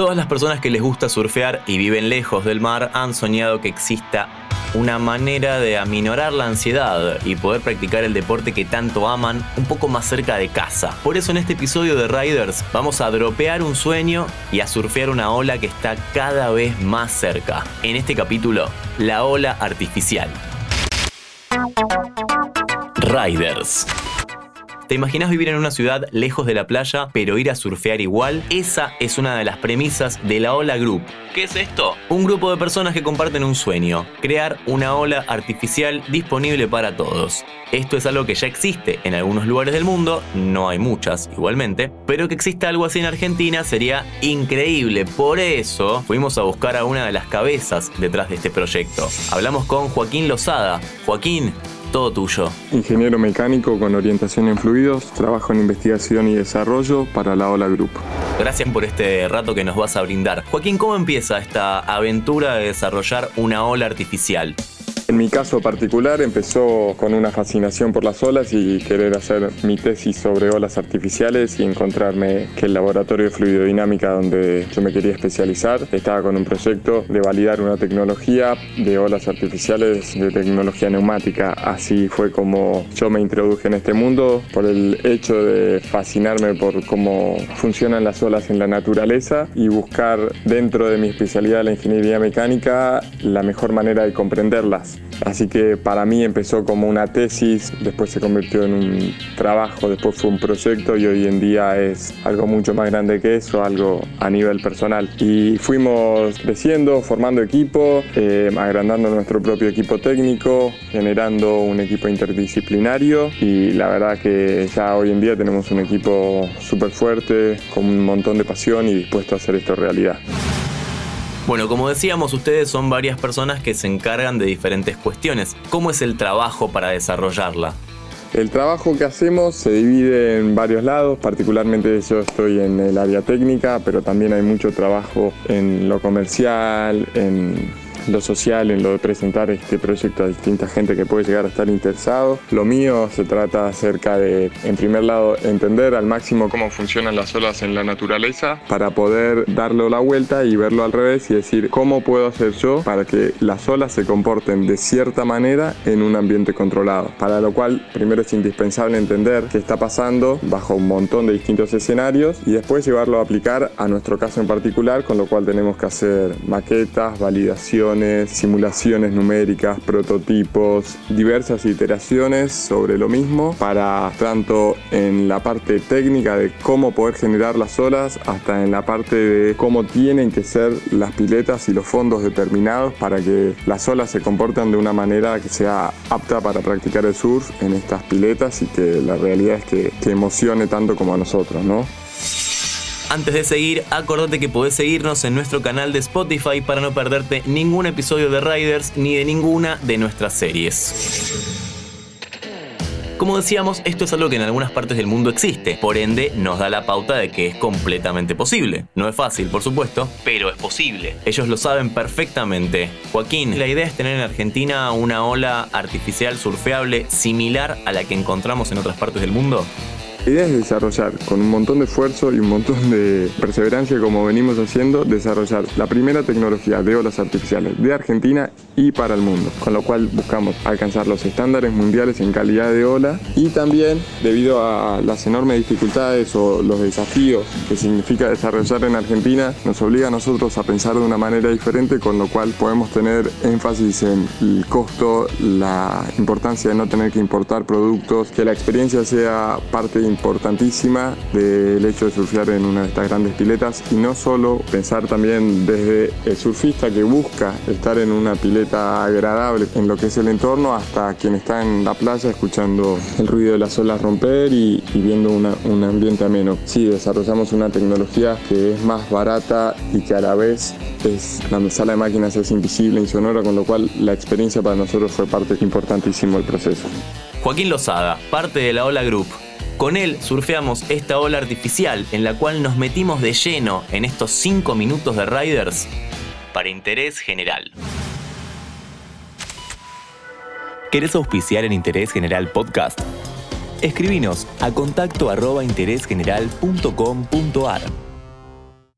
Todas las personas que les gusta surfear y viven lejos del mar han soñado que exista una manera de aminorar la ansiedad y poder practicar el deporte que tanto aman un poco más cerca de casa. Por eso en este episodio de Riders vamos a dropear un sueño y a surfear una ola que está cada vez más cerca. En este capítulo, la ola artificial. Riders. ¿Te imaginas vivir en una ciudad lejos de la playa, pero ir a surfear igual? Esa es una de las premisas de la Ola Group. ¿Qué es esto? Un grupo de personas que comparten un sueño, crear una ola artificial disponible para todos. Esto es algo que ya existe en algunos lugares del mundo, no hay muchas igualmente, pero que exista algo así en Argentina sería increíble. Por eso fuimos a buscar a una de las cabezas detrás de este proyecto. Hablamos con Joaquín Lozada. Joaquín, todo tuyo. Ingeniero mecánico con orientación en fluidos, trabajo en investigación y desarrollo para la Ola Group. Gracias por este rato que nos vas a brindar. Joaquín, ¿cómo empieza esta aventura de desarrollar una ola artificial? En mi caso particular empezó con una fascinación por las olas y querer hacer mi tesis sobre olas artificiales y encontrarme que el laboratorio de fluidodinámica donde yo me quería especializar estaba con un proyecto de validar una tecnología de olas artificiales de tecnología neumática. Así fue como yo me introduje en este mundo por el hecho de fascinarme por cómo funcionan las olas en la naturaleza y buscar dentro de mi especialidad la ingeniería mecánica la mejor manera de comprenderlas. Así que para mí empezó como una tesis, después se convirtió en un trabajo, después fue un proyecto y hoy en día es algo mucho más grande que eso, algo a nivel personal. Y fuimos creciendo, formando equipo, eh, agrandando nuestro propio equipo técnico, generando un equipo interdisciplinario y la verdad que ya hoy en día tenemos un equipo súper fuerte, con un montón de pasión y dispuesto a hacer esto realidad. Bueno, como decíamos, ustedes son varias personas que se encargan de diferentes cuestiones. ¿Cómo es el trabajo para desarrollarla? El trabajo que hacemos se divide en varios lados, particularmente yo estoy en el área técnica, pero también hay mucho trabajo en lo comercial, en lo social, en lo de presentar este proyecto a distinta gente que puede llegar a estar interesado. Lo mío se trata acerca de, en primer lado, entender al máximo cómo funcionan las olas en la naturaleza para poder darle la vuelta y verlo al revés y decir cómo puedo hacer yo para que las olas se comporten de cierta manera en un ambiente controlado. Para lo cual, primero es indispensable entender qué está pasando bajo un montón de distintos escenarios y después llevarlo a aplicar a nuestro caso en particular, con lo cual tenemos que hacer maquetas, validación, simulaciones numéricas, prototipos, diversas iteraciones sobre lo mismo para tanto en la parte técnica de cómo poder generar las olas hasta en la parte de cómo tienen que ser las piletas y los fondos determinados para que las olas se comporten de una manera que sea apta para practicar el surf en estas piletas y que la realidad es que, que emocione tanto como a nosotros, ¿no? Antes de seguir, acordate que podés seguirnos en nuestro canal de Spotify para no perderte ningún episodio de Riders ni de ninguna de nuestras series. Como decíamos, esto es algo que en algunas partes del mundo existe, por ende nos da la pauta de que es completamente posible. No es fácil, por supuesto, pero es posible. Ellos lo saben perfectamente. Joaquín, la idea es tener en Argentina una ola artificial surfeable similar a la que encontramos en otras partes del mundo. La idea es desarrollar con un montón de esfuerzo y un montón de perseverancia como venimos haciendo, desarrollar la primera tecnología de olas artificiales de Argentina y para el mundo, con lo cual buscamos alcanzar los estándares mundiales en calidad de ola y también debido a las enormes dificultades o los desafíos que significa desarrollar en Argentina, nos obliga a nosotros a pensar de una manera diferente, con lo cual podemos tener énfasis en el costo, la importancia de no tener que importar productos, que la experiencia sea parte importantísima del hecho de surfear en una de estas grandes piletas y no solo pensar también desde el surfista que busca estar en una pileta agradable en lo que es el entorno hasta quien está en la playa escuchando el ruido de las olas romper y, viendo un ambiente ameno. Sí, desarrollamos una tecnología que es más barata y que a la vez es, la sala de máquinas es invisible, insonora, con lo cual la experiencia para nosotros fue parte importantísimo del proceso. Joaquín Lozada, parte de la Ola Group. Con él surfeamos esta ola artificial en la cual nos metimos de lleno en estos 5 minutos de Riders para interés general. ¿Querés auspiciar en Interés General Podcast? Escribinos a contacto arroba interésgeneral.com.ar.